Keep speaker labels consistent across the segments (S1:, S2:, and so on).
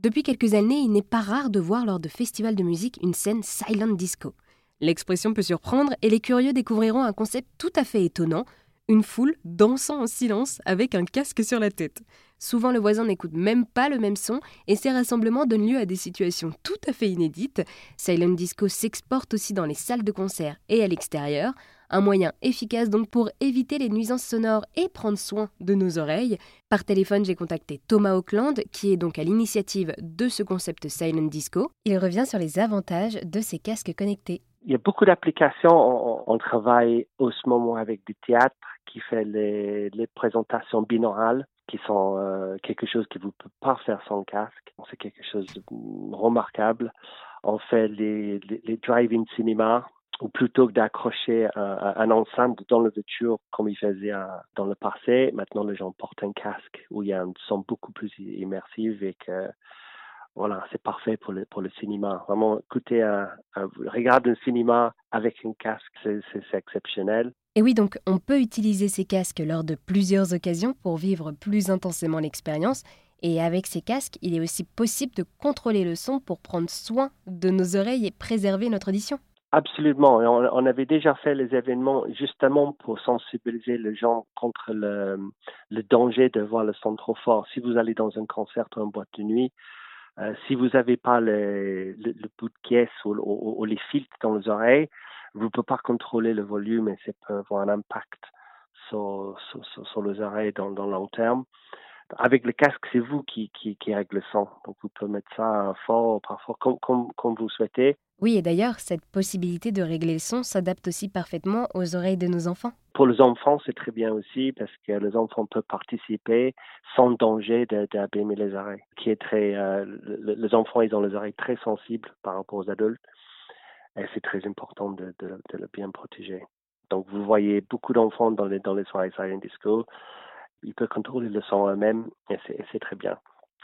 S1: Depuis quelques années, il n'est pas rare de voir lors de festivals de musique une scène silent disco. L'expression peut surprendre et les curieux découvriront un concept tout à fait étonnant, une foule dansant en silence avec un casque sur la tête. Souvent le voisin n'écoute même pas le même son et ces rassemblements donnent lieu à des situations tout à fait inédites. Silent Disco s'exporte aussi dans les salles de concert et à l'extérieur, un moyen efficace donc pour éviter les nuisances sonores et prendre soin de nos oreilles. Par téléphone, j'ai contacté Thomas Auckland, qui est donc à l'initiative de ce concept Silent Disco. Il revient sur les avantages de ces casques connectés.
S2: Il y a beaucoup d'applications. On, travaille au ce moment avec du théâtre qui fait les, présentations binaurales qui sont euh, quelque chose que vous ne pouvez pas faire sans casque. C'est quelque chose de remarquable. On fait les, les, drive-in cinéma ou plutôt que d'accrocher un, ensemble dans la voiture comme ils faisaient euh, dans le passé, maintenant les gens portent un casque où il y a un son beaucoup plus immersif et que voilà, c'est parfait pour le, pour le cinéma. Vraiment, écouter un, un regarder un cinéma avec un casque, c'est exceptionnel.
S1: Et oui, donc on peut utiliser ces casques lors de plusieurs occasions pour vivre plus intensément l'expérience. Et avec ces casques, il est aussi possible de contrôler le son pour prendre soin de nos oreilles et préserver notre audition.
S2: Absolument. On, avait déjà fait les événements justement pour sensibiliser les gens contre le, le danger de voir le son trop fort. Si vous allez dans un concert ou une boîte de nuit, euh, si vous n'avez pas le, le, bout de caisse ou, les filtres dans les oreilles, vous ne pouvez pas contrôler le volume et ça peut avoir un impact sur, sur, les oreilles dans, dans le long terme. Avec le casque, c'est vous qui, qui, qui règle le son. Donc, vous pouvez mettre ça fort, parfois, comme, comme, comme vous souhaitez.
S1: Oui, et d'ailleurs, cette possibilité de régler le son s'adapte aussi parfaitement aux oreilles de nos enfants.
S2: Pour les enfants, c'est très bien aussi parce que les enfants peuvent participer sans danger d'abîmer les oreilles. Qui est très, euh, les enfants, ils ont les oreilles très sensibles par rapport aux adultes et c'est très important de, de, de, le bien protéger. Donc, vous voyez beaucoup d'enfants dans les, dans les soirées silent disco. Ils peuvent contrôler le son eux-mêmes et c'est très bien.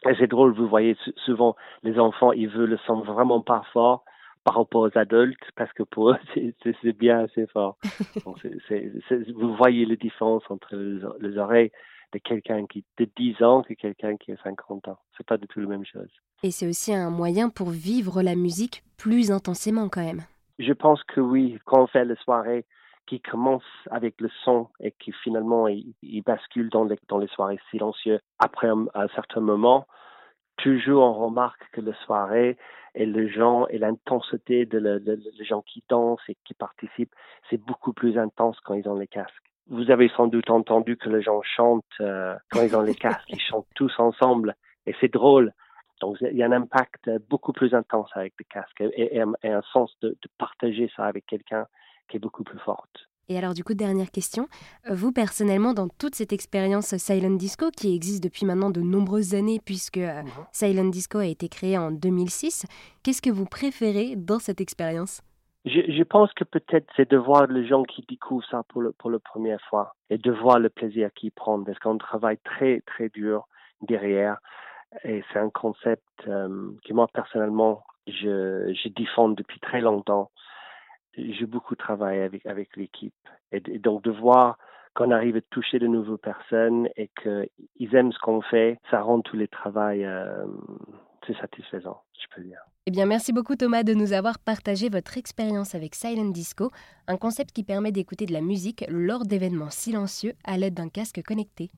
S2: Et c'est drôle, vous voyez souvent les enfants, ils veulent le son vraiment pas fort par rapport aux adultes parce que pour eux, c'est bien assez fort. vous voyez la différence entre les, oreilles de quelqu'un qui de 10 ans que quelqu'un qui a 50 ans. C'est pas du tout la même chose.
S1: Et c'est aussi un moyen pour vivre la musique plus intensément quand même.
S2: Je pense que oui, quand on fait les soirées qui commencent avec le son et qui finalement il, bascule dans les, dans les soirées silencieuses après un, certain moment, toujours on remarque que la soirée et les gens et l'intensité de les gens qui dansent et qui participent, c'est beaucoup plus intense quand ils ont les casques. Vous avez sans doute entendu que les gens chantent euh, quand ils ont les casques, ils chantent tous ensemble et c'est drôle. Donc il y a un impact beaucoup plus intense avec les casques et, un sens de partager ça avec quelqu'un qui est beaucoup plus forte.
S1: Et alors du coup, dernière question, vous personnellement, dans toute cette expérience Silent Disco qui existe depuis maintenant de nombreuses années, puisque euh, mhm. Silent Disco a été créé en 2006, qu'est-ce que vous préférez dans cette expérience?
S2: Je, pense que peut-être c'est de voir les gens qui découvrent ça pour, le, pour la première fois et de voir le plaisir qu'ils prennent parce qu'on travaille très très dur derrière et c'est un concept euh, que moi personnellement je, je défends depuis très longtemps j'ai beaucoup travaillé avec, avec l'équipe. Et, donc de voir qu'on arrive à toucher de nouvelles personnes et qu'ils aiment ce qu'on fait, ça rend tous les travails euh, satisfaisant, je peux dire.
S1: Eh bien, merci beaucoup Thomas de nous avoir partagé votre expérience avec Silent Disco, un concept qui permet d'écouter de la musique lors d'événements silencieux à l'aide d'un casque connecté.